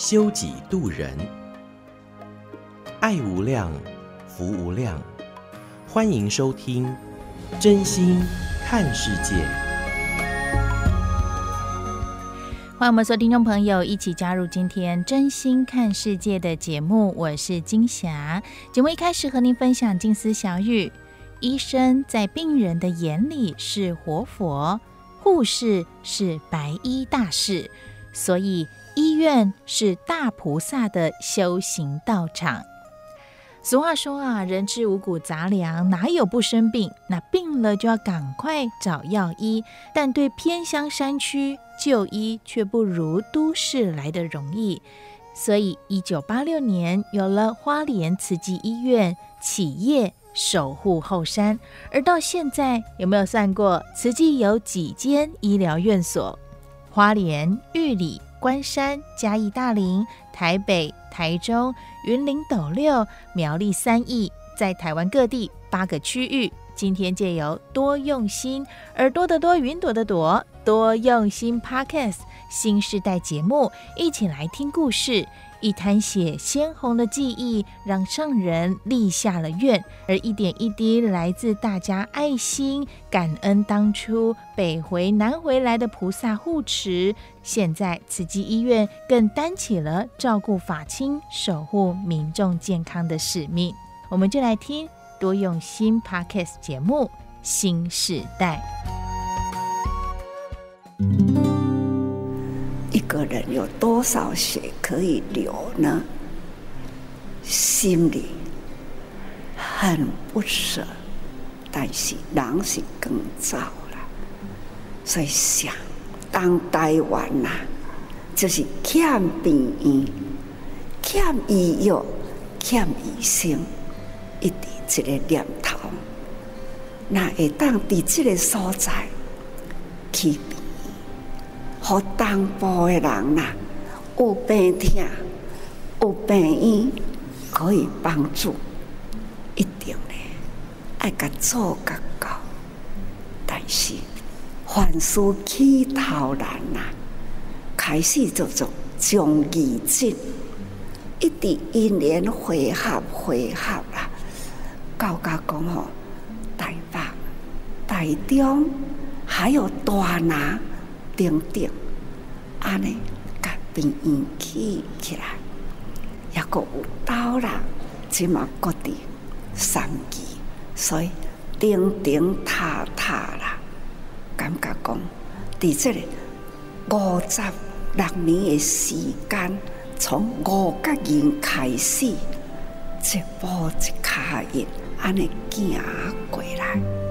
修己度人，爱无量，福无量。欢迎收听《真心看世界》。欢迎我们所有听众朋友一起加入今天《真心看世界》的节目，我是金霞。节目一开始和您分享静思小语：医生在病人的眼里是活佛，护士是白衣大士，所以。医院是大菩萨的修行道场。俗话说啊，人吃五谷杂粮，哪有不生病？那病了就要赶快找药医。但对偏乡山区就医却不如都市来得容易。所以，一九八六年有了花莲慈济医院企业守护后山。而到现在，有没有算过慈济有几间医疗院所？花莲、玉里。关山、嘉义、大林、台北、台中、云林、斗六、苗栗三义，在台湾各地八个区域。今天借由多用心耳朵的多云朵的朵多用心 Podcast 新世代节目，一起来听故事。一滩血鲜红的记忆，让上人立下了愿，而一点一滴来自大家爱心感恩，当初北回南回来的菩萨护持，现在慈济医院更担起了照顾法亲、守护民众健康的使命。我们就来听多用心 Podcast 节目《新时代》。个人有多少血可以流呢？心里很不舍，但是人是更糟了。所以想，当台湾呐、啊，就是欠病医、欠医药、欠医生，一直这个念头，那会当在这个所在去。和东部的人呐，有病痛，有病医，可以帮助，一定的爱甲做甲到。但是凡事起头难呐，开始做做将义尽，一直因缘回合回合啦。高家讲吼，台北、台中还有大拿。等等，安尼甲病院起起来，也阁有刀啦，即嘛各地三期，所以顶顶塔塔啦，感觉讲，伫这里五十六年的时间，从五角营开始，一步一脚印，安尼行过来。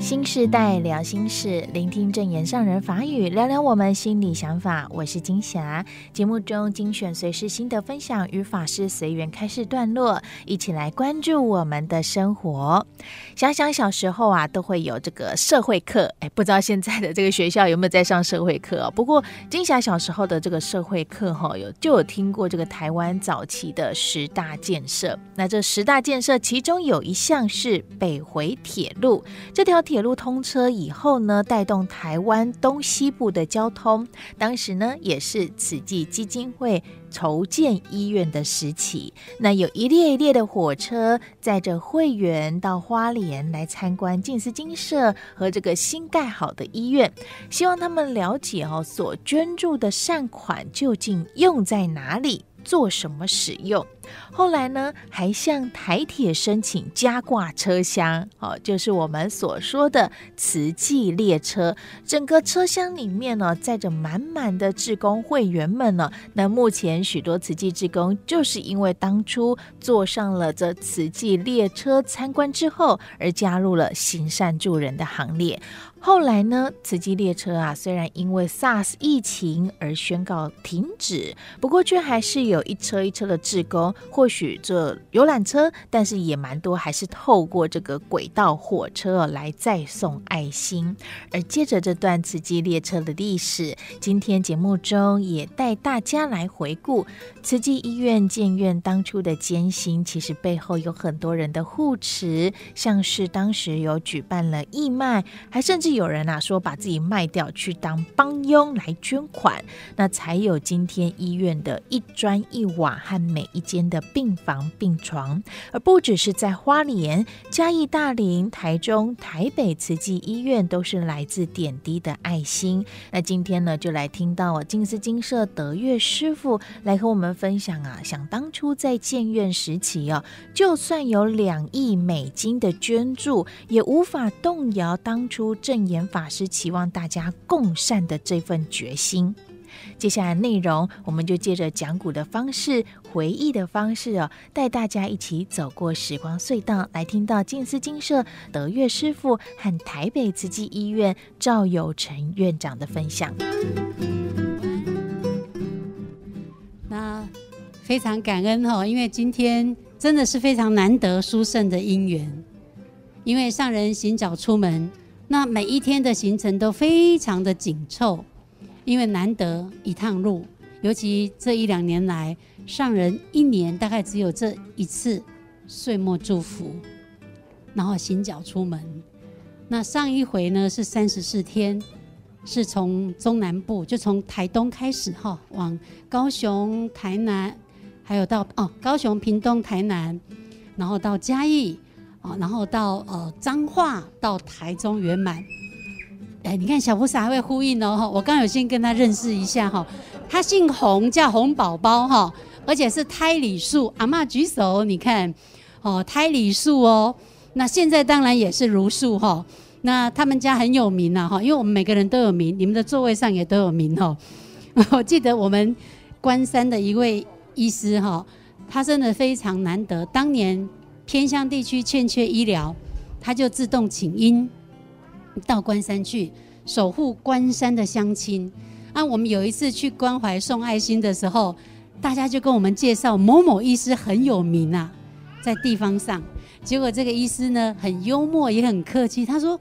新时代聊心事，聆听证言上人法语，聊聊我们心里想法。我是金霞。节目中精选随时心得分享与法师随缘开示段落，一起来关注我们的生活。想想小时候啊，都会有这个社会课。哎，不知道现在的这个学校有没有在上社会课？不过金霞小时候的这个社会课哈，有就有听过这个台湾早期的十大建设。那这十大建设其中有一项是北回铁路，这条铁。铁路通车以后呢，带动台湾东西部的交通。当时呢，也是慈济基金会筹建医院的时期。那有一列一列的火车载着会员到花莲来参观静思精舍和这个新盖好的医院，希望他们了解哦，所捐助的善款究竟用在哪里。做什么使用？后来呢，还向台铁申请加挂车厢，哦，就是我们所说的慈济列车。整个车厢里面呢，载着满满的志工会员们呢。那目前许多慈济志工，就是因为当初坐上了这慈济列车参观之后，而加入了行善助人的行列。后来呢，慈济列车啊，虽然因为 SARS 疫情而宣告停止，不过却还是有一车一车的志工，或许这游览车，但是也蛮多还是透过这个轨道火车来再送爱心。而接着这段慈济列车的历史，今天节目中也带大家来回顾慈济医院建院当初的艰辛，其实背后有很多人的护持，像是当时有举办了义卖，还甚至。有人啊说把自己卖掉去当帮佣来捐款，那才有今天医院的一砖一瓦和每一间的病房病床，而不只是在花莲、嘉义、大林、台中、台北慈济医院都是来自点滴的爱心。那今天呢，就来听到我静思精舍德月师傅来和我们分享啊，想当初在建院时期哦，就算有两亿美金的捐助，也无法动摇当初正。言法师期望大家共善的这份决心。接下来内容，我们就借着讲古的方式、回忆的方式哦，带大家一起走过时光隧道，来听到静思精舍德月师傅和台北慈济医院赵有成院长的分享。那非常感恩哈，因为今天真的是非常难得殊胜的因缘，因为上人行脚出门。那每一天的行程都非常的紧凑，因为难得一趟路，尤其这一两年来，上人一年大概只有这一次岁末祝福，然后行脚出门。那上一回呢是三十四天，是从中南部，就从台东开始哈，往高雄、台南，还有到哦高雄、屏东、台南，然后到嘉义。然后到呃彰化到台中圆满，哎，你看小菩萨还会呼应哦，我刚有先跟他认识一下哈，他姓洪，叫洪宝宝哈，而且是胎里素，阿嬷举手，你看哦，胎里素哦，那现在当然也是如树哈，那他们家很有名呐哈，因为我们每个人都有名，你们的座位上也都有名哈，我记得我们关山的一位医师哈，他真的非常难得，当年。偏乡地区欠缺医疗，他就自动请缨到关山去守护关山的乡亲。啊，我们有一次去关怀送爱心的时候，大家就跟我们介绍某某医师很有名啊，在地方上。结果这个医师呢，很幽默也很客气，他说：“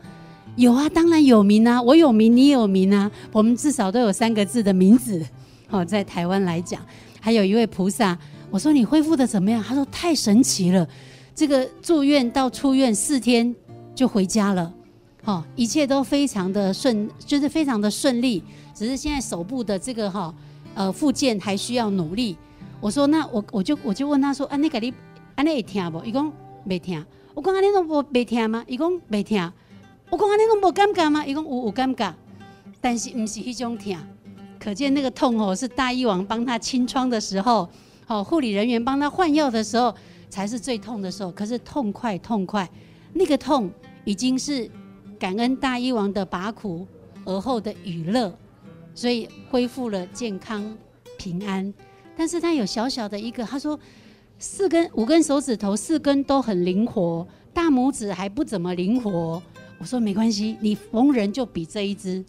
有啊，当然有名啊，我有名，你有名啊，我们至少都有三个字的名字。”哦，在台湾来讲，还有一位菩萨，我说你恢复的怎么样？他说太神奇了。这个住院到出院四天就回家了，哈，一切都非常的顺，就是非常的顺利。只是现在手部的这个哈，呃，复健还需要努力。我说那我我就我就问他说，啊，你给你啊，你会听不？伊讲没听。我讲啊，你拢无没听吗？伊讲没听。我讲啊，你拢无尴尬吗？伊讲有有尴尬，但是不是迄种痛。可见那个痛哦，是大医王帮他清创的时候，好，护理人员帮他换药的时候。才是最痛的时候，可是痛快痛快，那个痛已经是感恩大医王的拔苦而后的娱乐，所以恢复了健康平安。但是他有小小的一个，他说四根五根手指头四根都很灵活，大拇指还不怎么灵活。我说没关系，你逢人就比这一只，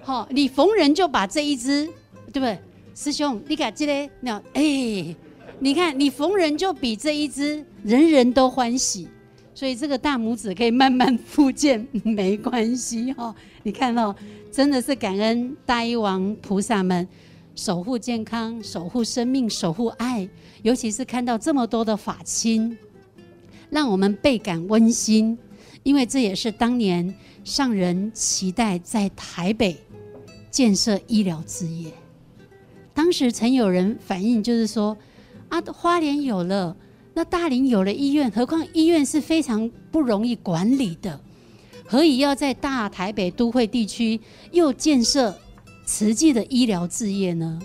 好，你逢人就把这一只，对不对？师兄，你看这个，那哎。你看，你逢人就比这一只，人人都欢喜，所以这个大拇指可以慢慢复健，没关系哈。你看哦，真的是感恩大医王菩萨们守护健康、守护生命、守护爱，尤其是看到这么多的法亲，让我们倍感温馨，因为这也是当年上人期待在台北建设医疗事业。当时曾有人反映，就是说。啊，花莲有了，那大林有了医院，何况医院是非常不容易管理的，何以要在大台北都会地区又建设慈济的医疗事业呢？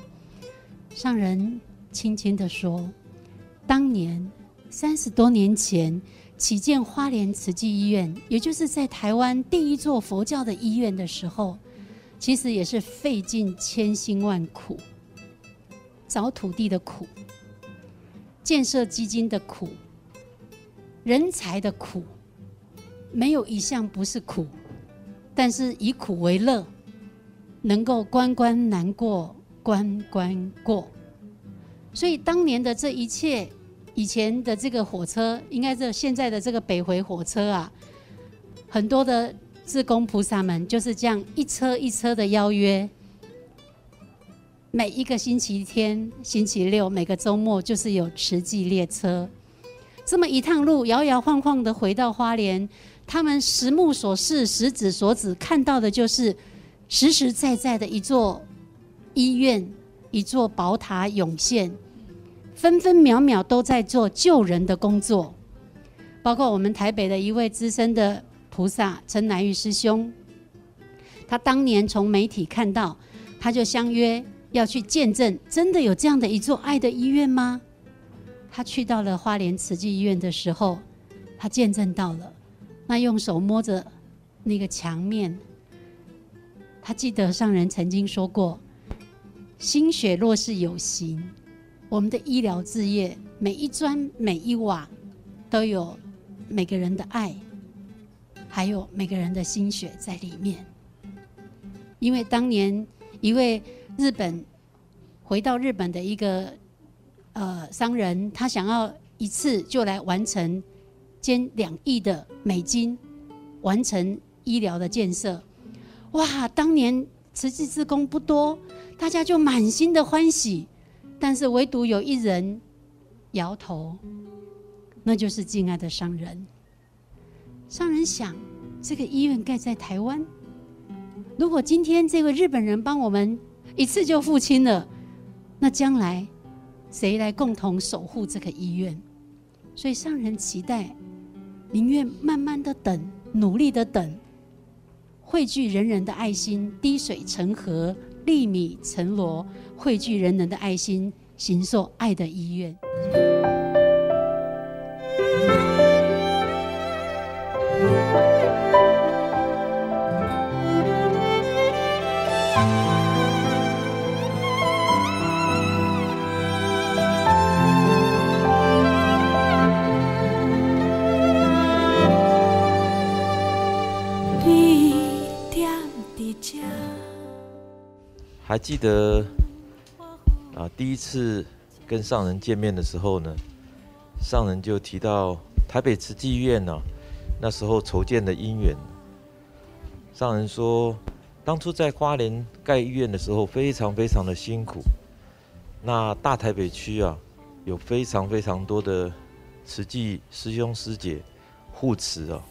上人轻轻地说：“当年三十多年前起建花莲慈济医院，也就是在台湾第一座佛教的医院的时候，其实也是费尽千辛万苦，找土地的苦，建设基金的苦，人才的苦，没有一项不是苦，但是以苦为乐，能够关关难过关关过。”所以当年的这一切，以前的这个火车，应该是现在的这个北回火车啊，很多的志工菩萨们就是这样一车一车的邀约，每一个星期天、星期六、每个周末，就是有慈济列车，这么一趟路摇摇晃晃的回到花莲，他们实目所视、实指所指看到的就是实实在在的一座医院、一座宝塔涌现。分分秒秒都在做救人的工作，包括我们台北的一位资深的菩萨陈南玉师兄，他当年从媒体看到，他就相约要去见证，真的有这样的一座爱的医院吗？他去到了花莲慈济医院的时候，他见证到了，那用手摸着那个墙面，他记得上人曾经说过：“心血若是有形。”我们的医疗事业，每一砖每一瓦，都有每个人的爱，还有每个人的心血在里面。因为当年一位日本回到日本的一个呃商人，他想要一次就来完成捐两亿的美金，完成医疗的建设。哇！当年慈济志工不多，大家就满心的欢喜。但是唯独有一人摇头，那就是敬爱的商人。商人想，这个医院盖在台湾，如果今天这位日本人帮我们一次就付清了，那将来谁来共同守护这个医院？所以上人期待，宁愿慢慢的等，努力的等，汇聚人人的爱心，滴水成河。粒米成箩，汇聚人人的爱心，行塑爱的医院。还记得啊，第一次跟上人见面的时候呢，上人就提到台北慈济医院呢，那时候筹建的因缘。上人说，当初在花莲盖医院的时候，非常非常的辛苦。那大台北区啊，有非常非常多的慈济师兄师姐护持啊，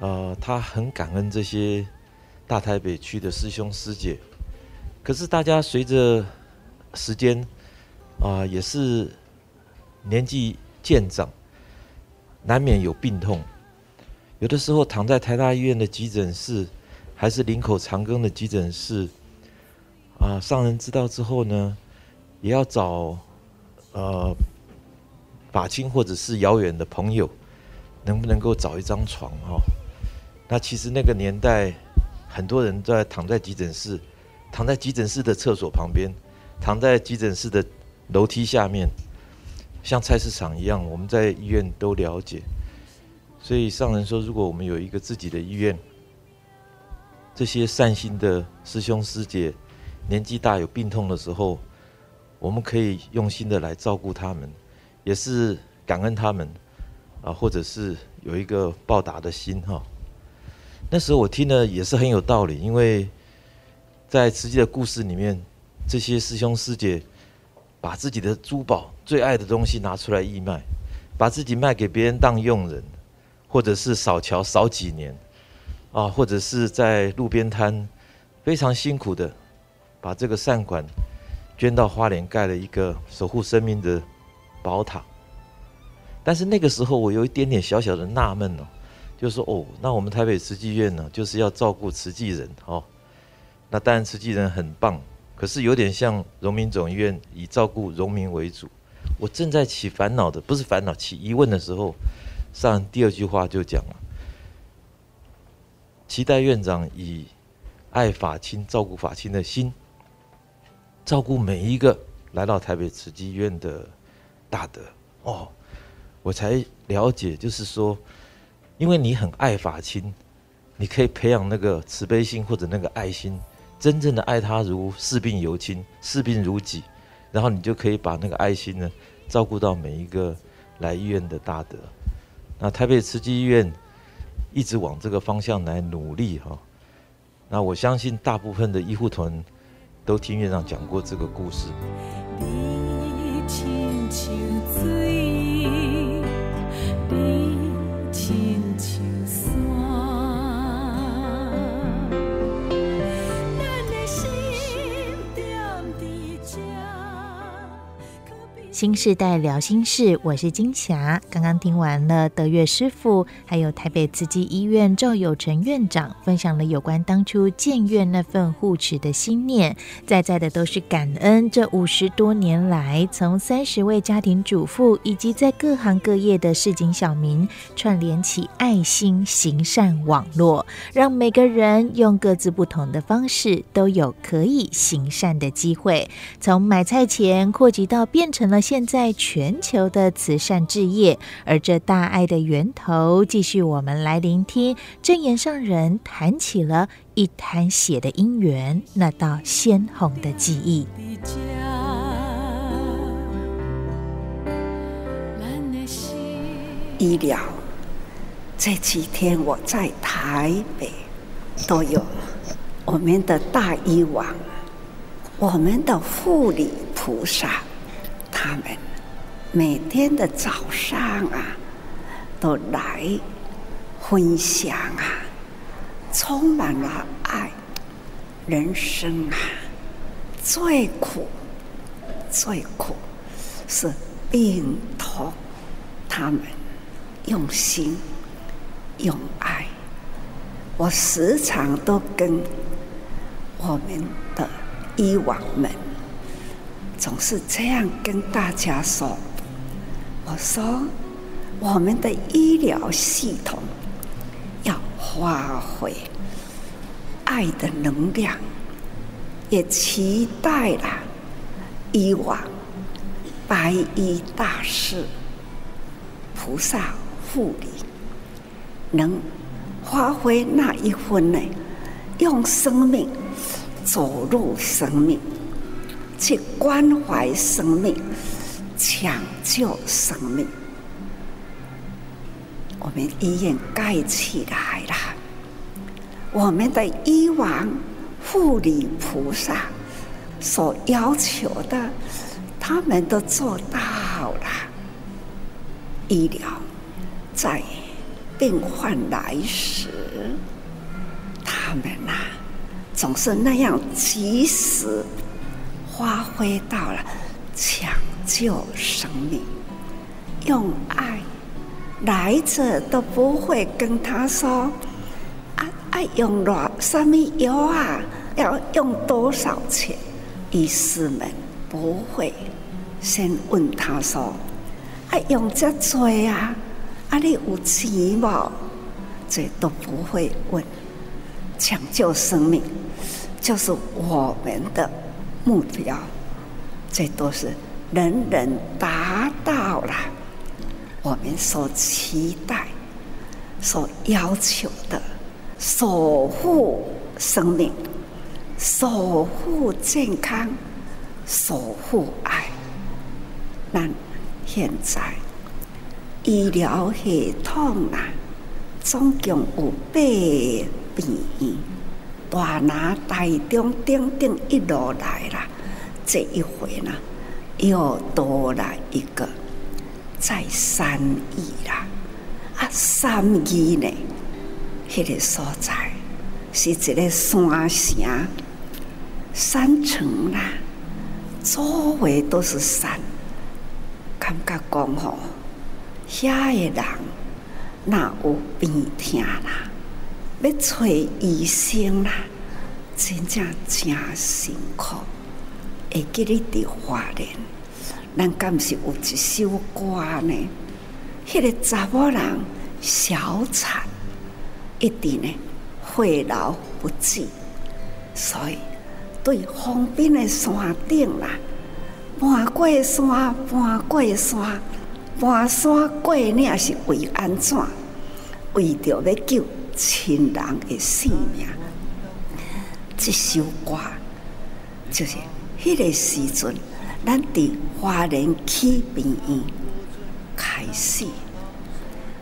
呃，他很感恩这些大台北区的师兄师姐。可是大家随着时间啊，也是年纪渐长，难免有病痛。有的时候躺在台大医院的急诊室，还是林口长庚的急诊室，啊，上人知道之后呢，也要找呃法亲或者是遥远的朋友，能不能够找一张床哈？那其实那个年代，很多人都在躺在急诊室。躺在急诊室的厕所旁边，躺在急诊室的楼梯下面，像菜市场一样。我们在医院都了解，所以上人说，如果我们有一个自己的医院，这些善心的师兄师姐年纪大有病痛的时候，我们可以用心的来照顾他们，也是感恩他们啊，或者是有一个报答的心哈。那时候我听了也是很有道理，因为。在慈济的故事里面，这些师兄师姐把自己的珠宝、最爱的东西拿出来义卖，把自己卖给别人当佣人，或者是扫桥扫几年，啊，或者是在路边摊非常辛苦的把这个善款捐到花莲盖了一个守护生命的宝塔。但是那个时候我有一点点小小的纳闷哦，就说哦，那我们台北慈济院呢，就是要照顾慈济人哦。那当然，慈济人很棒，可是有点像荣民总医院以照顾荣民为主。我正在起烦恼的，不是烦恼，起疑问的时候，上第二句话就讲了：期待院长以爱法亲、照顾法亲的心，照顾每一个来到台北慈济医院的大德。哦，我才了解，就是说，因为你很爱法亲，你可以培养那个慈悲心或者那个爱心，真正的爱他如视病犹亲，视病如己，然后你就可以把那个爱心呢，照顾到每一个来医院的大德。那台北慈济医院一直往这个方向来努力哈。那我相信大部分的医护团都听院长讲过这个故事。新世代聊心事，我是金霞。刚刚听完了德月师傅，还有台北慈济医院赵有成院长分享了有关当初建院那份护持的心念，在在的都是感恩这五十多年来，从三十位家庭主妇以及在各行各业的市井小民串联起爱心行善网络，让每个人用各自不同的方式都有可以行善的机会，从买菜钱扩及到变成了。现在全球的慈善置业，而这大爱的源头，继续我们来聆听证言上人谈起了一滩血的因缘，那道鲜红的记忆。医疗这几天我在台北都有我们的大医王，我们的护理菩萨。他们每天的早上啊，都来分享啊，充满了爱。人生啊，最苦最苦是病痛。他们用心用爱，我时常都跟我们的医王们。总是这样跟大家说：“我说，我们的医疗系统要发挥爱的能量，也期待了以往白衣大师、菩萨护理能发挥那一分呢？用生命走入生命。”去关怀生命，抢救生命。我们医院盖起来了，我们的医王、护理菩萨所要求的，他们都做到了。医疗在病患来时，他们呐、啊，总是那样及时。发挥到了抢救生命，用爱来者都不会跟他说啊，爱用了什么药啊，要用多少钱？医师们不会先问他说，啊用这多啊，啊你有钱吗？这都不会问。抢救生命就是我们的。目标，这都是人人达到了我们所期待、所要求的，守护生命、守护健康、守护爱。那现在医疗系统啊，总共有八病。大拿大中顶顶一路来了，这一回呢，又多了一个在三义啦。啊，三义呢，那个所在是一个山城，山城啦，周围都是山，感觉讲吼，遐个人哪有病痛啦？要找医生啦，真正真辛苦。会记你伫华联，咱敢是有一首歌呢？迄、个查某人小产，一定呢会老不止，所以对方边的山顶啦，搬过山，搬过山，搬山过岭是为安怎？为着要救亲人的性命。这首歌就是迄个时阵，咱伫花莲起病院开始。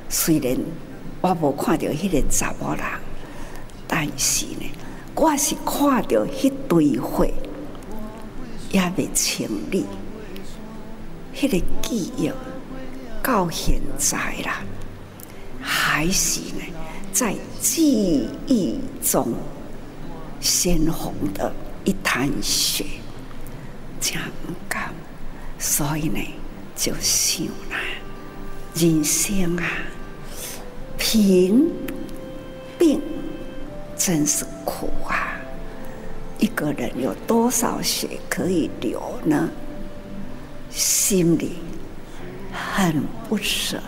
虽然我无看到迄个查某人，但是呢，我是看到迄堆火也未清理。迄个记忆到现在啦，还是呢在记忆中。鲜红的一滩血，这样干，所以呢，就想啦，人生啊，贫病真是苦啊！一个人有多少血可以流呢？心里很不舍，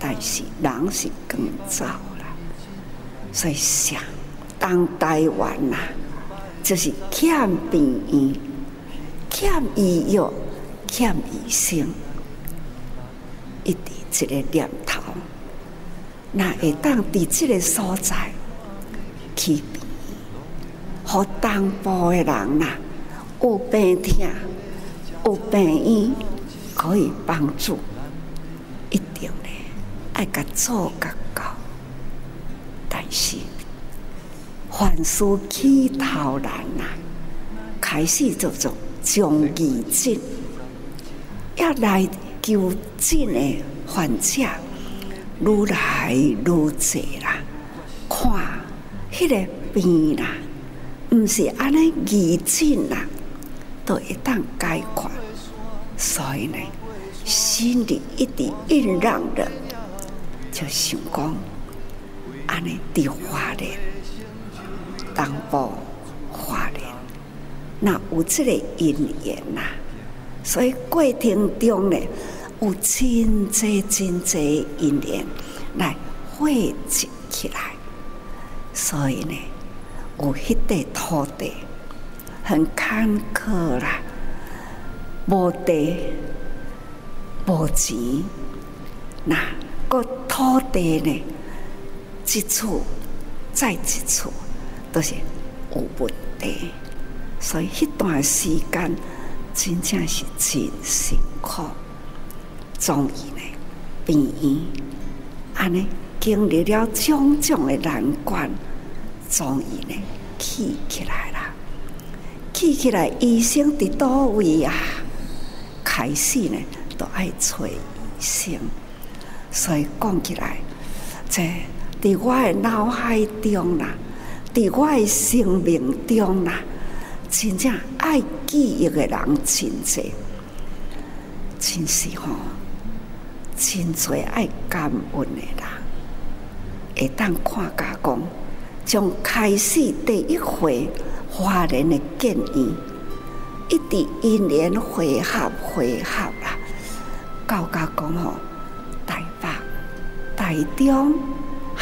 但是人是更糟，所以想。当台湾呐，就是欠病院、欠医药、欠医生，一直这个念头，那会当伫这个所在去病院，和东部的人呐，有病痛、有病院可以帮助，一定呢爱甲做甲，是。凡事起头难呐，开始做做将医诊，要来求诊的患者愈来愈多啦。看迄个病啦，毋是安尼医诊啦，都会当解决。所以呢，心里一直蕴嚷着，就想讲安尼的话咧。东部花莲，那有这个因缘呐，所以过程中呢，有真济真济因缘来汇集起来，所以呢，有迄块土地很坎坷啦，无地无钱，那个土地呢，一处再一处。都是有问题，所以迄段时间真正是真辛苦。终于呢，病院安尼经历了种种的难关，终于呢起起来了。起起来，医生伫叨位啊？开始呢都爱找医生，所以讲起来，在伫我诶脑海中啦。伫我诶生命中啦，真正爱记忆诶人真侪，真是吼，真侪爱感恩诶人，会当看甲讲，从开始第一回华人的建议，一直因缘会合会合啦，到甲讲吼，台北、台中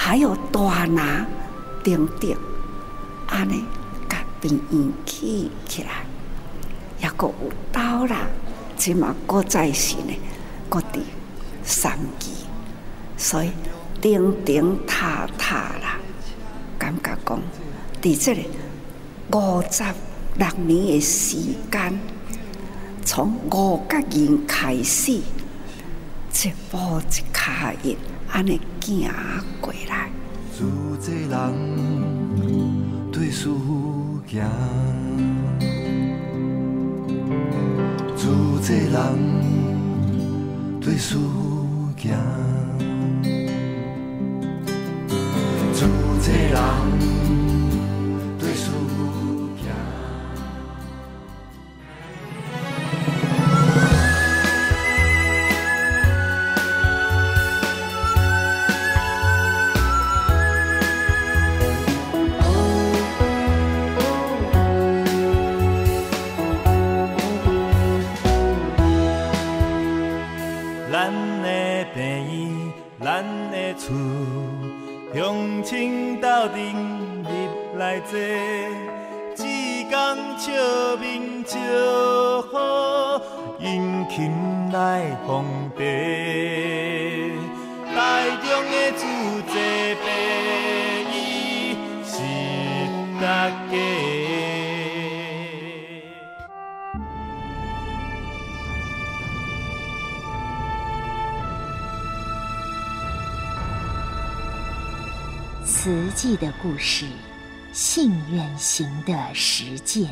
还有大拿等等。安尼，甲病院起起来，也阁有刀啦，即嘛阁在时呢，阁伫三期，所以顶顶塌塌啦，感觉讲，伫这个五十六年的时间，从五角人开始，一步一脚印，安尼行过来。对事行，自济人对事行，自济人。慈济的故事，信愿行的实践，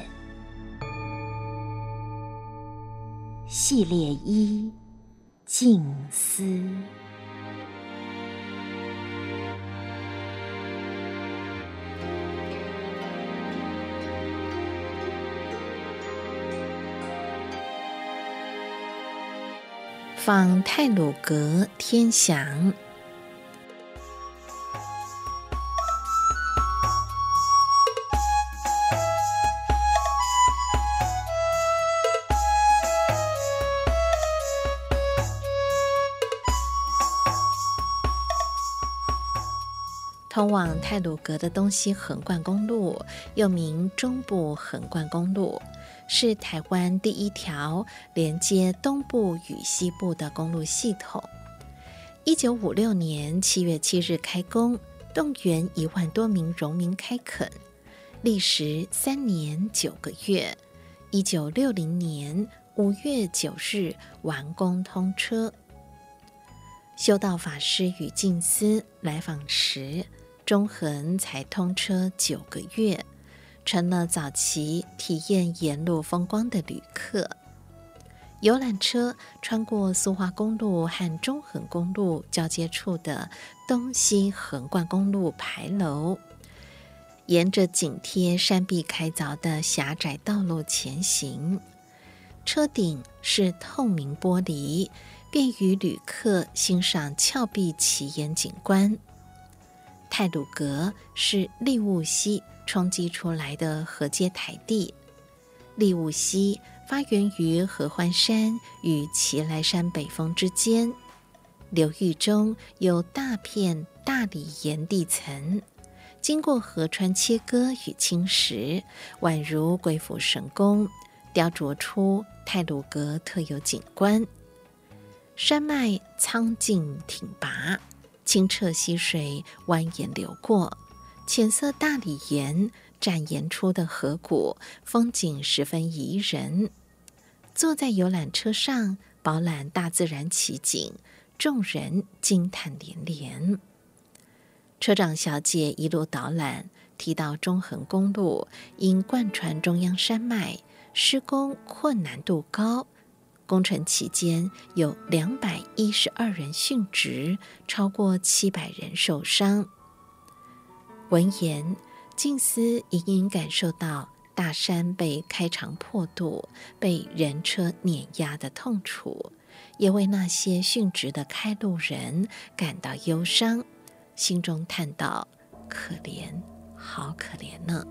系列一：静思。访太鲁阁天祥。通往太鲁阁的东西横贯公路，又名中部横贯公路，是台湾第一条连接东部与西部的公路系统。一九五六年七月七日开工，动员一万多名荣民开垦，历时三年九个月。一九六零年五月九日完工通车。修道法师与静思来访时，中横才通车九个月，成了早期体验沿路风光的旅客。游览车穿过苏花公路和中横公路交接处的东西横贯公路牌楼，沿着紧贴山壁开凿的狭窄道路前行。车顶是透明玻璃，便于旅客欣赏峭壁奇岩景观。太鲁阁是利雾溪冲积出来的河阶台地。利雾溪发源于合欢山与奇莱山北峰之间，流域中有大片大理岩地层，经过河川切割与侵蚀，宛如鬼斧神工，雕琢出太鲁阁特有景观。山脉苍劲挺拔。清澈溪水蜿蜒流过，浅色大理岩展延出的河谷，风景十分宜人。坐在游览车上，饱览大自然奇景，众人惊叹连连。车长小姐一路导览，提到中横公路因贯穿中央山脉，施工困难度高。工程期间有两百一十二人殉职，超过七百人受伤。闻言，静思隐隐感受到大山被开肠破肚、被人车碾压的痛楚，也为那些殉职的开路人感到忧伤，心中叹道：“可怜，好可怜呢。”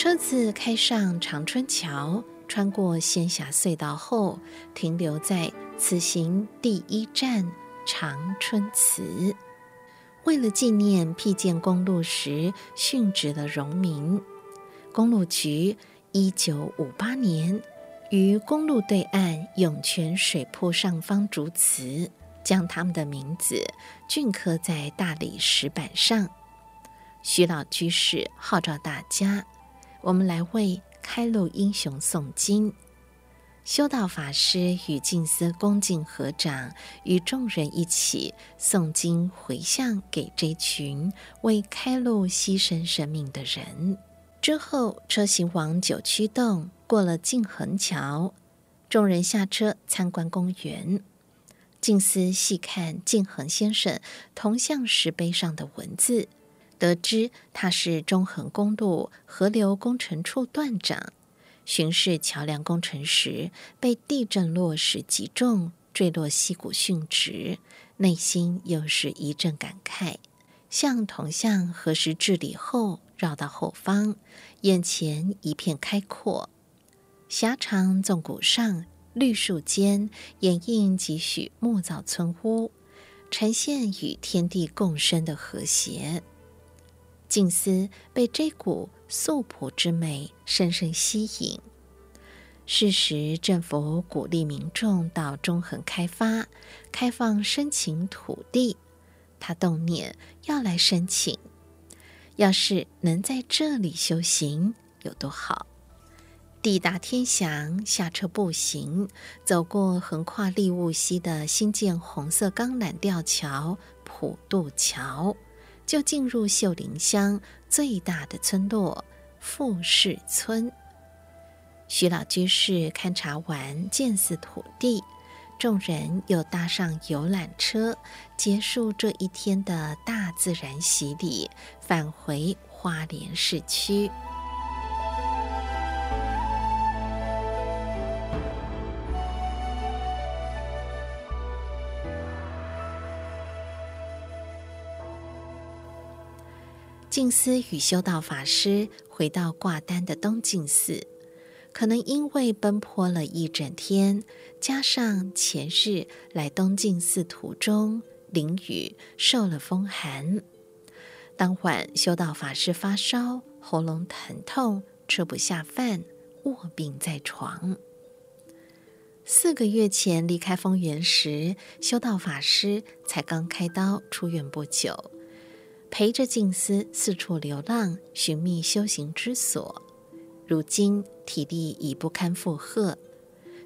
车子开上长春桥，穿过仙霞隧道后，停留在此行第一站长春祠。为了纪念辟建公路时殉职的荣民，公路局一九五八年于公路对岸涌泉水铺上方筑祠，将他们的名字镌刻在大理石板上。徐老居士号召大家。我们来为开路英雄诵经。修道法师与静思恭敬合掌，与众人一起诵经回向给这群为开路牺牲生命的人。之后，车行往九曲洞，过了靳珩桥，众人下车参观公园。静思细看静恒先生铜像石碑上的文字。得知他是中横公路河流工程处段长，巡视桥梁工程时，被地震落石击中，坠落溪谷殉职，内心又是一阵感慨。向铜像核实致礼后，绕到后方，眼前一片开阔。狭长纵谷上，绿树间掩映几许木造村屋，呈现与天地共生的和谐。静思被这股素朴之美深深吸引。是时，政府鼓励民众到中横开发，开放申请土地。他动念要来申请，要是能在这里修行，有多好！抵达天祥，下车步行，走过横跨立雾溪的新建红色钢缆吊桥普渡桥，就进入秀林乡最大的村落富士村。徐老居士勘察完建寺土地。众人又搭上游览车，结束这一天的大自然洗礼，返回花莲市区。静思与修道法师回到挂单的东静寺。可能因为奔波了一整天，加上前日来东静寺途中淋雨，受了风寒，当晚修道法师发烧，喉咙疼痛，吃不下饭，卧病在床。四个月前离开丰原时，修道法师才刚开刀出院不久，陪着静思四处流浪，寻觅修行之所。如今体力已不堪负荷，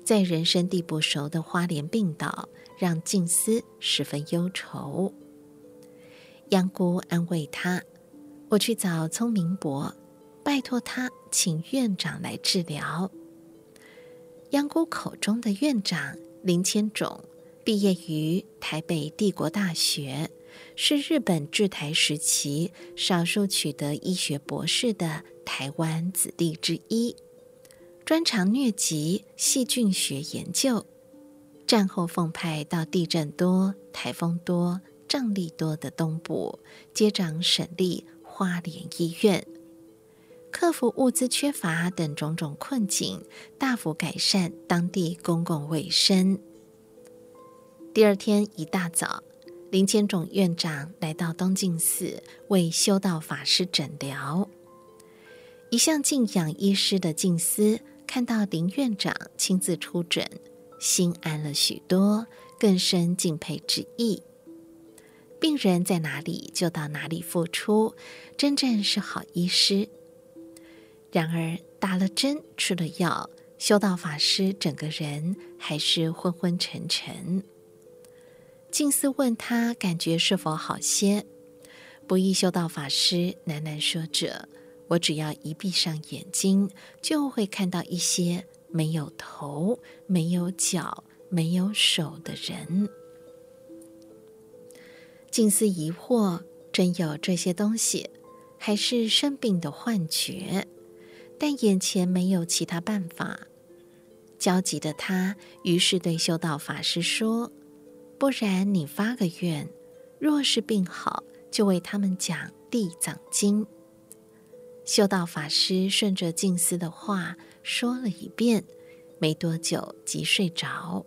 在人生地不熟的花莲病倒，让静思十分忧愁。央姑安慰他：“我去找聪明伯，拜托他请院长来治疗。”央姑口中的院长林千种，毕业于台北帝国大学，是日本治台时期少数取得医学博士的。台湾子弟之一，专长疟疾、细菌学研究。战后奉派到地震多、台风多、瘴癘多的东部，接掌省立花莲医院，克服物资缺乏等种种困境，大幅改善当地公共卫生。第二天一大早，林千种院长来到东静寺为修道法师诊疗。一向敬仰医师的静思，看到林院长亲自出诊，心安了许多，更深敬佩之意。病人在哪里，就到哪里付出，真正是好医师。然而打了针，吃了药，修道法师整个人还是昏昏沉沉。静思问他感觉是否好些，不意修道法师喃喃说着。我只要一闭上眼睛，就会看到一些没有头、没有脚、没有手的人。静思疑惑：真有这些东西，还是生病的幻觉？但眼前没有其他办法。焦急的他，于是对修道法师说：“不然你发个愿，若是病好，就为他们讲《地藏经》。”修道法师顺着静思的话说了一遍，没多久即睡着。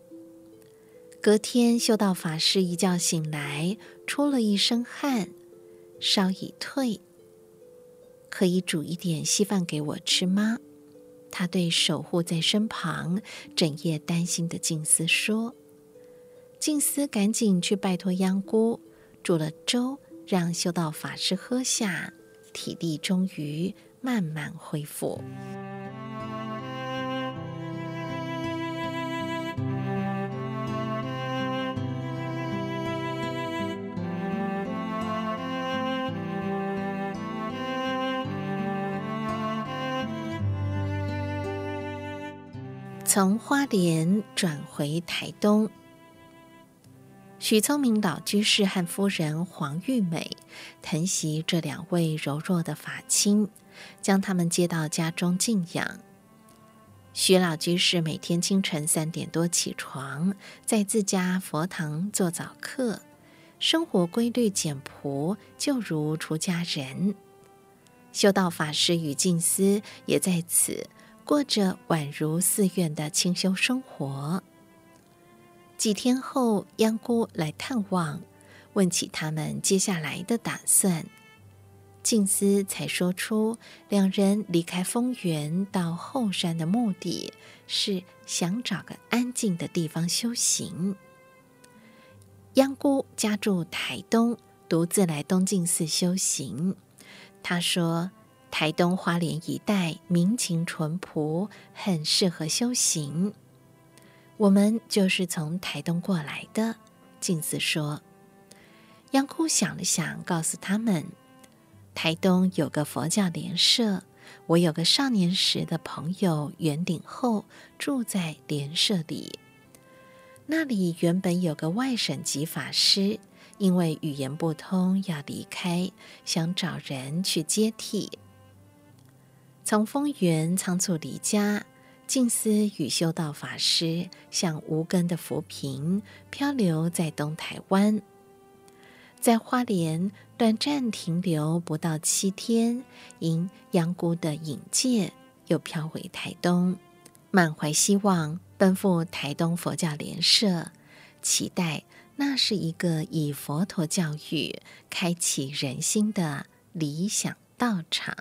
隔天，修道法师一觉醒来，出了一身汗，烧已退。可以煮一点稀饭给我吃吗？他对守护在身旁、整夜担心的静思说。静思赶紧去拜托央姑，煮了粥让修道法师喝下。体力终于慢慢恢复。从花莲转回台东。许聪明老居士和夫人黄玉美疼惜这两位柔弱的法亲，将他们接到家中静养。徐老居士每天清晨三点多起床，在自家佛堂做早课，生活规律简朴，就如出家人。修道法师与静思也在此过着宛如寺院的清修生活。几天后，央姑来探望，问起他们接下来的打算。静思才说出，两人离开丰原到后山的目的是想找个安静的地方修行。央姑家住台东，独自来东静寺修行。她说，台东花莲一带民情淳朴，很适合修行。我们就是从台东过来的。静子说，央姑想了想，告诉他们。台东有个佛教莲社，我有个少年时的朋友圆顶后住在莲社里。那里原本有个外省籍法师，因为语言不通要离开，想找人去接替。从丰原仓促离家，静思与修道法师像无根的浮萍，漂流在东台湾。在花莲短暂停留不到七天，因央姑的引荐，又飘回台东，满怀希望奔赴台东佛教莲社，期待那是一个以佛陀教育开启人心的理想道场。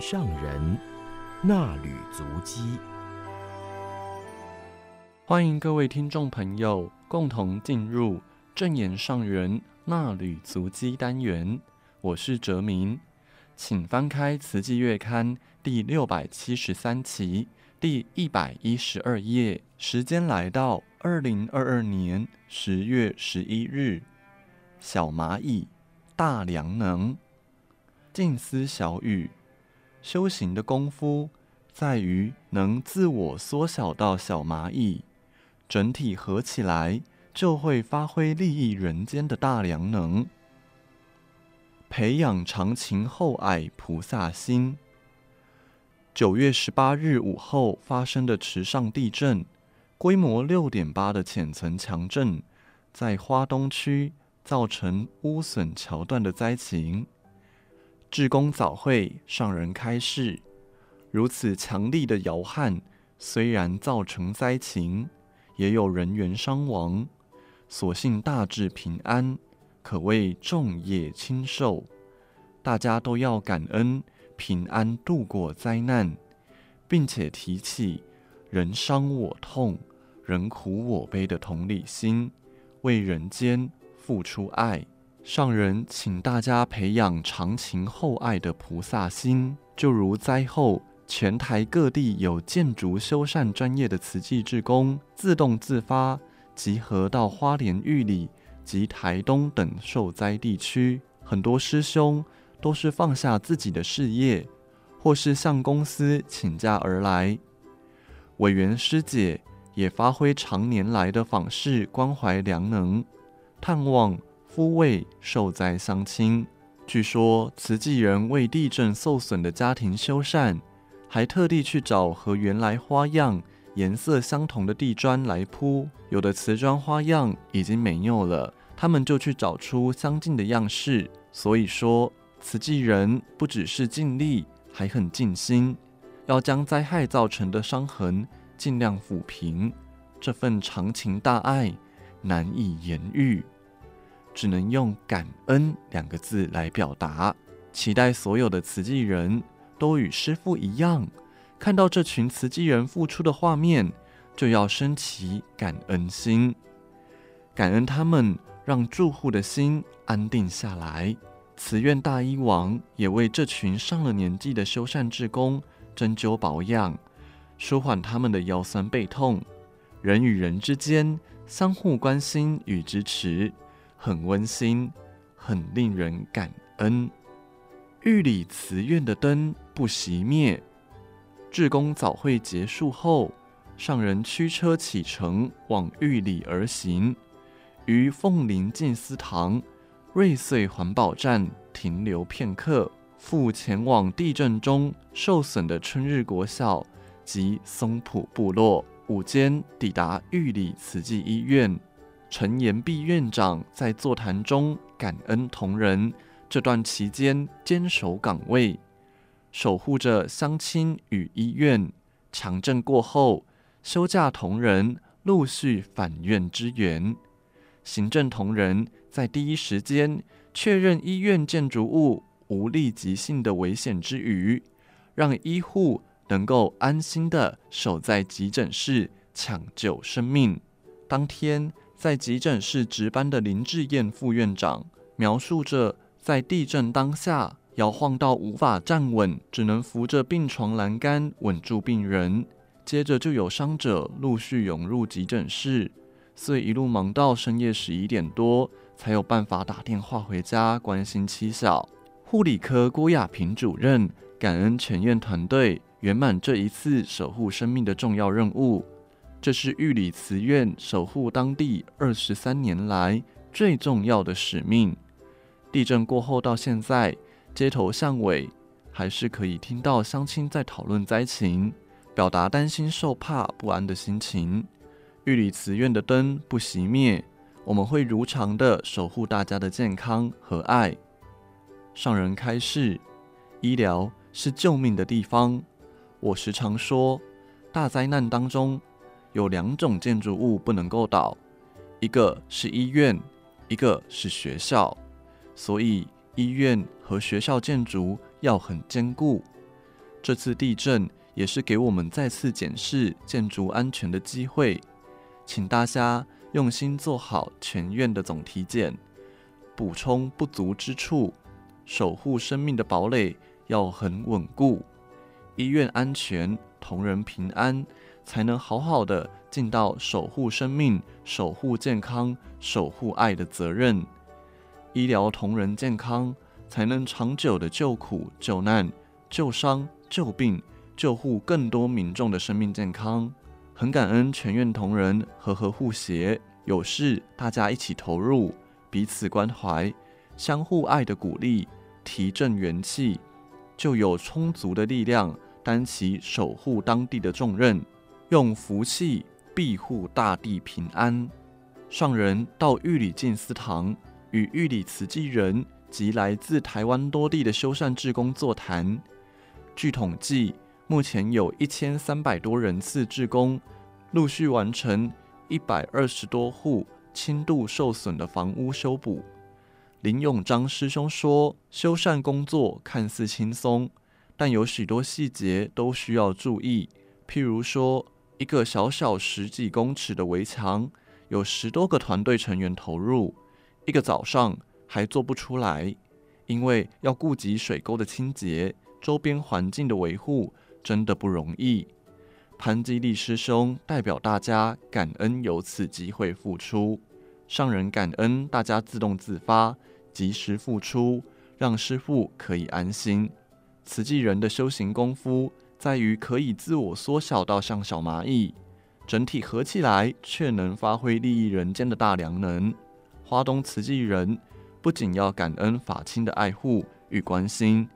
上人衲履足迹。欢迎各位听众朋友共同进入正言上人衲履足迹单元。我是哲明，请翻开《慈济月刊》第六百七十三期第一百一十二页。时间来到二零二二年十月十一日，小蚂蚁。大良能，静思小雨，修行的功夫在于能自我缩小到小蚂蚁，整体合起来就会发挥利益人间的大良能。培养长情厚爱菩萨心。九月十八日午后发生的池上地震，规模六点八的浅层强震，在花东区。造成屋损桥断的灾情，至公早会上人开示：如此强力的摇撼，虽然造成灾情，也有人员伤亡，所幸大致平安，可谓众业轻受。大家都要感恩平安度过灾难，并且提起人伤我痛、人苦我悲的同理心，为人间。付出爱，上人请大家培养长情厚爱的菩萨心，就如灾后全台各地有建筑修缮专业的慈济志工，自动自发集合到花莲玉里及台东等受灾地区。很多师兄都是放下自己的事业，或是向公司请假而来。委员师姐也发挥常年来的访视关怀良能。探望、夫慰受灾乡亲。据说慈济人为地震受损的家庭修缮，还特地去找和原来花样、颜色相同的地砖来铺。有的瓷砖花样已经没有了，他们就去找出相近的样式。所以说，慈济人不只是尽力，还很尽心，要将灾害造成的伤痕尽量抚平。这份长情大爱。难以言喻，只能用感恩两个字来表达。期待所有的慈济人都与师父一样，看到这群慈济人付出的画面，就要升起感恩心，感恩他们让住户的心安定下来。慈愿大医王也为这群上了年纪的修缮志工针灸保养，舒缓他们的腰酸背痛。人与人之间。相互关心与支持，很温馨，很令人感恩。玉里慈院的灯不熄灭。志工早会结束后，上人驱车启程往玉里而行，于凤林静思堂、瑞穗环保站停留片刻，复前往地震中受损的春日国小及松浦部落。午间抵达玉里慈济医院，陈延碧院长在座谈中感恩同仁这段期间坚守岗位，守护着乡亲与医院。强震过后，休假同仁陆续返院支援。行政同仁在第一时间确认医院建筑物无立即性的危险之余，让医护。能够安心地守在急诊室抢救生命。当天在急诊室值班的林志燕副院长描述着，在地震当下摇晃到无法站稳，只能扶着病床栏杆稳住病人。接着就有伤者陆续涌入急诊室，所以一路忙到深夜十一点多，才有办法打电话回家关心妻小。护理科郭亚平主任感恩全院团队。圆满这一次守护生命的重要任务，这是玉里慈院守护当地二十三年来最重要的使命。地震过后到现在，街头巷尾还是可以听到乡亲在讨论灾情，表达担心、受怕、不安的心情。玉里慈院的灯不熄灭，我们会如常的守护大家的健康和爱。上人开示，医疗是救命的地方。我时常说，大灾难当中有两种建筑物不能够倒，一个是医院，一个是学校。所以医院和学校建筑要很坚固。这次地震也是给我们再次检视建筑安全的机会，请大家用心做好全院的总体检，补充不足之处，守护生命的堡垒要很稳固。医院安全，同仁平安，才能好好的尽到守护生命、守护健康、守护爱的责任。医疗同仁健康，才能长久的救苦救难、救伤救病，救护更多民众的生命健康。很感恩全院同仁和和护协，有事大家一起投入，彼此关怀，相互爱的鼓励，提振元气，就有充足的力量担起守护当地的重任。用福气庇护大地平安。上人到玉里静思堂与玉里慈济人及来自台湾多地的修缮志工座谈。据统计，目前有一千三百多人次志工陆续完成一百二十多户轻度受损的房屋修补。林永章师兄说，修缮工作看似轻松，但有许多细节都需要注意，譬如说。一个小小十几公尺的围墙，有十多个团队成员投入，一个早上还做不出来，因为要顾及水沟的清洁、周边环境的维护，真的不容易。潘基利师兄代表大家感恩有此机会付出，上人感恩大家自动自发、及时付出，让师父可以安心。慈济人的修行功夫。在于可以自我缩小到像小蚂蚁，整体合起来却能发挥利益人间的大良能。花东慈济人不仅要感恩法亲的爱护与关心，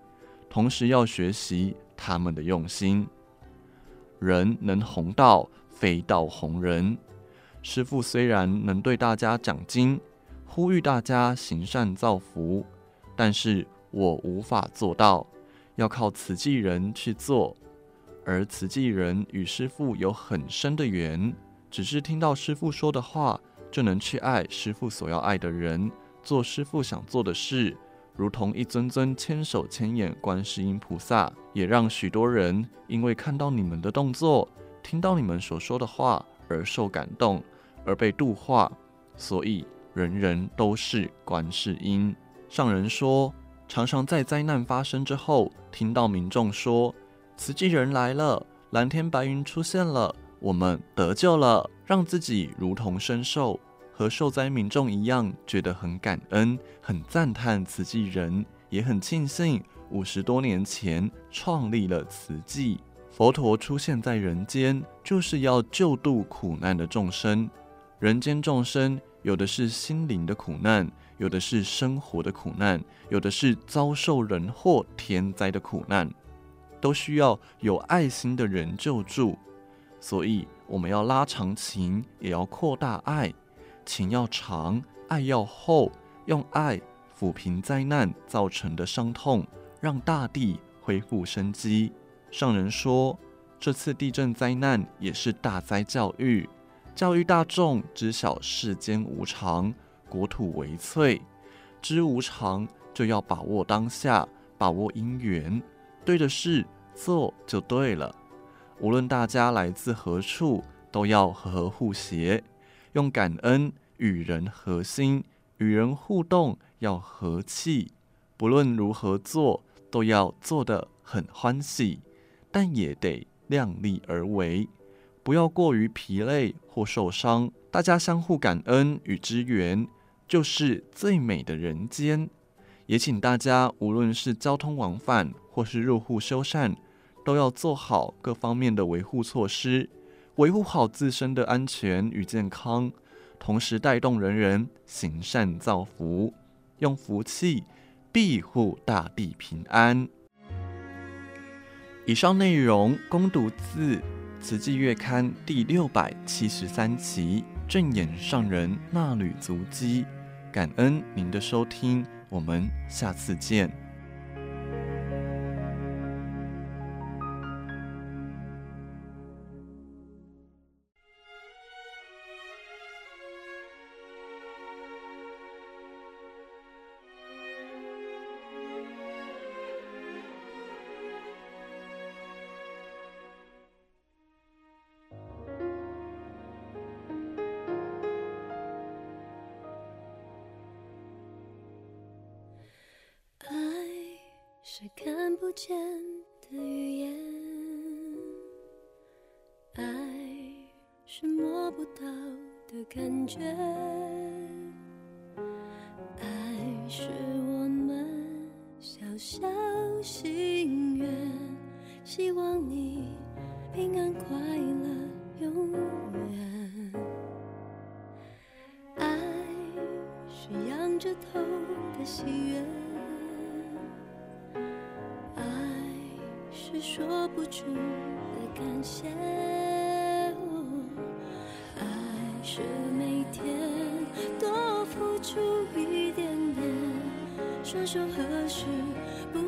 同时要学习他们的用心。人能弘道，非道弘人。师父虽然能对大家讲经，呼吁大家行善造福，但是我无法做到，要靠慈济人去做。而慈济人与师父有很深的缘，只是听到师父说的话，就能去爱师父所要爱的人，做师父想做的事，如同一尊尊千手千眼观世音菩萨，也让许多人因为看到你们的动作，听到你们所说的话而受感动，而被度化。所以人人都是观世音。上人说，常常在灾难发生之后，听到民众说。慈济人来了，蓝天白云出现了，我们得救了，让自己如同身受，和受灾民众一样，觉得很感恩，很赞叹慈济人，也很庆幸五十多年前创立了慈济。佛陀出现在人间，就是要救度苦难的众生。人间众生有的是心灵的苦难，有的是生活的苦难，有的是遭受人祸天灾的苦难。都需要有爱心的人救助，所以我们要拉长情，也要扩大爱。情要长，爱要厚，用爱抚平灾难造成的伤痛，让大地恢复生机。上人说，这次地震灾难也是大灾教育，教育大众知晓世间无常，国土为脆，知无常就要把握当下，把握因缘。对的事做就对了，无论大家来自何处，都要和和互协，用感恩与人和心，与人互动要和气。不论如何做，都要做得很欢喜，但也得量力而为，不要过于疲累或受伤。大家相互感恩与支援，就是最美的人间。也请大家，无论是交通往返或是入户修缮，都要做好各方面的维护措施，维护好自身的安全与健康，同时带动人人行善造福，用福气庇护大地平安。以上内容恭读自《慈济月刊》第六百七十三期正眼上人纳履足迹，感恩您的收听。我们下次见。是看不见的语言，爱是摸不到的感觉，爱是我们小小心愿，希望你平安快乐永远。爱是仰着头的喜悦。不出的感谢，爱是每天多付出一点点，双手合十，不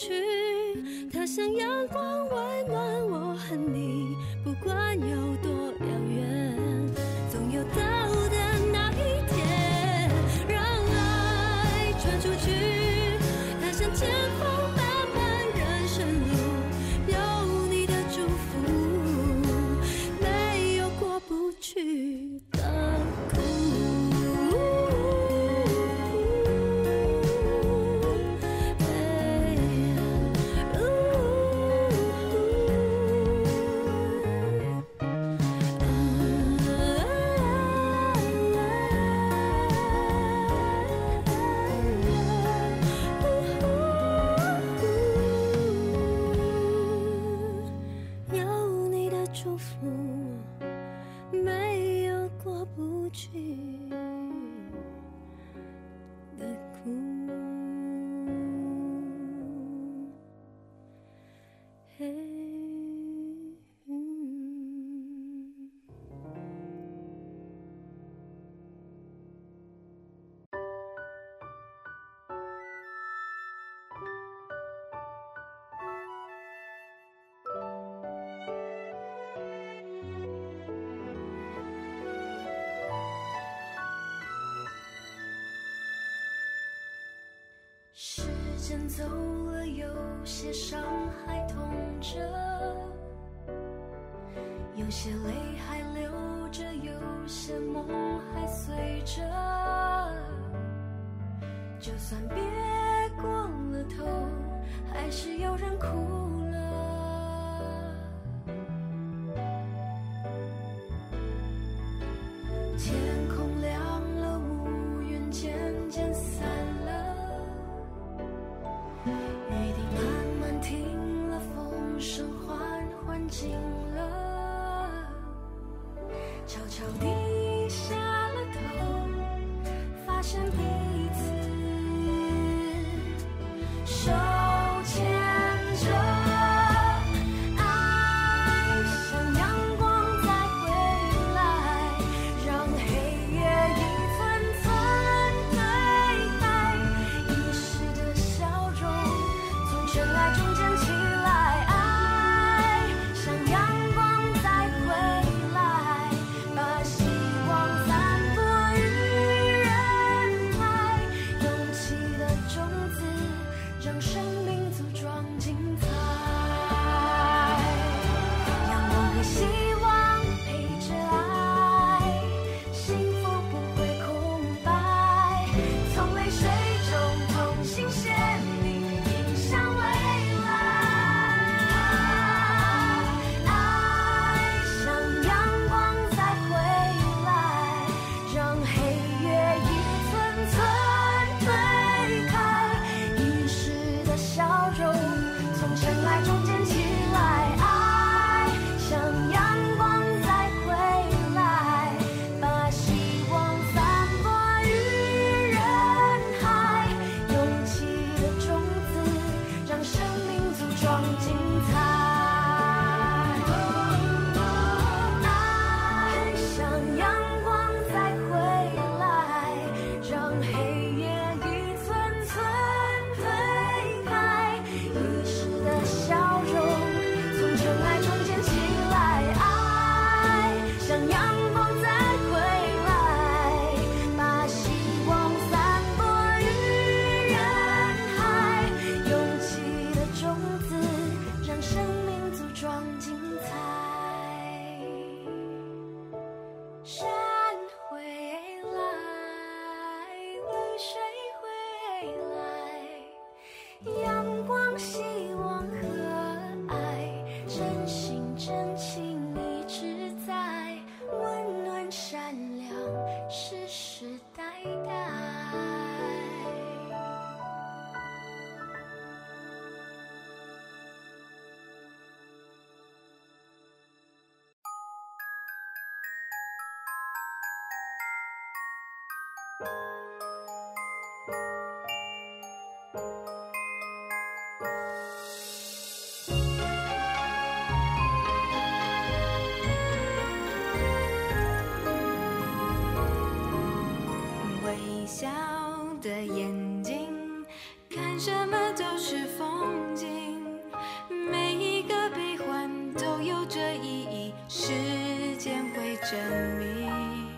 去时间走了有些伤还痛着有些泪还流着有些梦还随着就算别过了头还是有人哭笑的眼睛看什么都是风景。每一个悲欢都有着意义时间会证明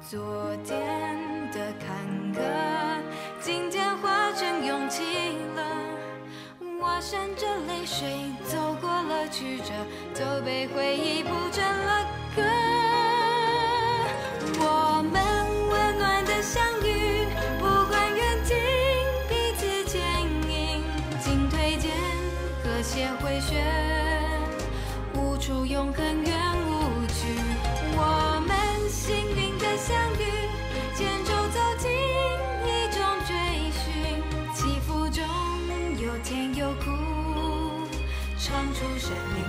昨天的坎坷。今天化成勇气了我闪着泪水走过了曲折都被回忆铺成了回旋，无处永恒远无惧。我们幸运的相遇，牵手走进一种追寻，起伏中有甜有苦，唱出生命。